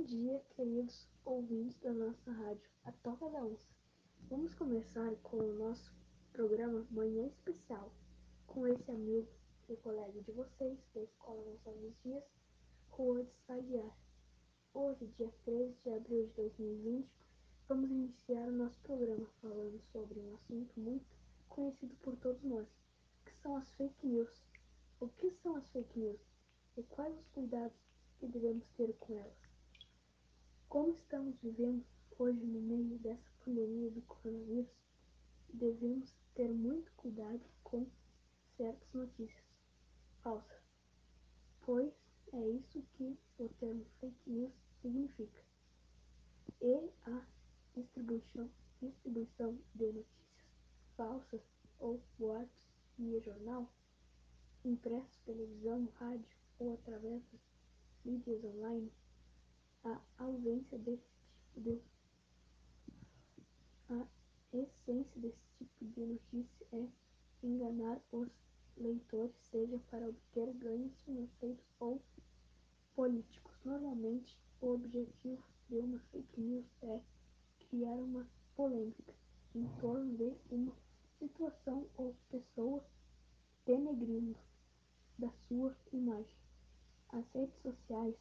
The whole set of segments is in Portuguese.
Bom dia, queridos ouvintes da nossa rádio, a Toca da Onça. Vamos começar com o nosso programa Manhã Especial, com esse amigo e colega de vocês da Escola Gonçalves Dias, Rua de Saguiar. Hoje, dia 13 de abril de 2020, vamos iniciar o nosso programa falando sobre um assunto muito conhecido por todos nós, que são as fake news. O que são as fake news e quais os cuidados que devemos ter com elas? Como estamos vivendo hoje no meio dessa pandemia do coronavírus, devemos ter muito cuidado com certas notícias falsas, pois é isso que o termo fake news significa. E a distribuição, distribuição de notícias falsas ou boatos via jornal, impresso, televisão, rádio ou através das mídias online a ausência desse tipo de a essência desse tipo de notícia é enganar os leitores, seja para obter ganhos financeiros ou políticos. Normalmente, o objetivo de uma fake news é criar uma polêmica em torno de uma situação ou pessoa denegrindo da sua imagem. As redes sociais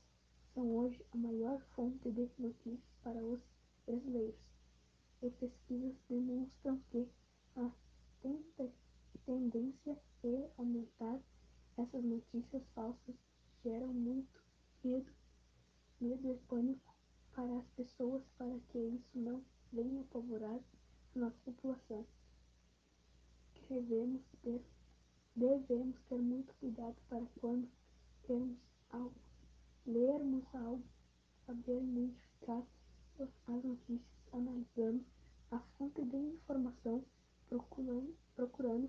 são hoje a maior fonte de notícias para os brasileiros, e pesquisas demonstram que a tendência é aumentar essas notícias falsas geram muito medo, medo e pânico para as pessoas para que isso não venha apavorar a nossa população. Devemos ter, devemos ter muito cuidado para quando temos algo lermos algo, saber identificar as notícias, analisando a fonte de informação, procurando, procurando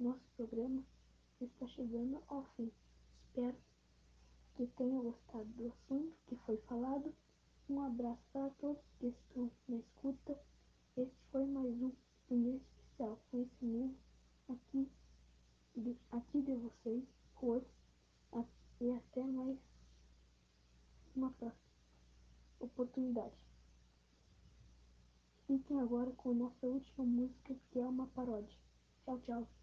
nosso programa está chegando ao fim. Espero que tenha gostado do assunto que foi falado. Um abraço para todos que estão na escuta. Esse foi mais um Manhã Especial Conhecimento aqui de, aqui de vocês hoje. E até mais uma próxima oportunidade. Fiquem agora com nossa última música, que é uma paródia. Tchau, tchau.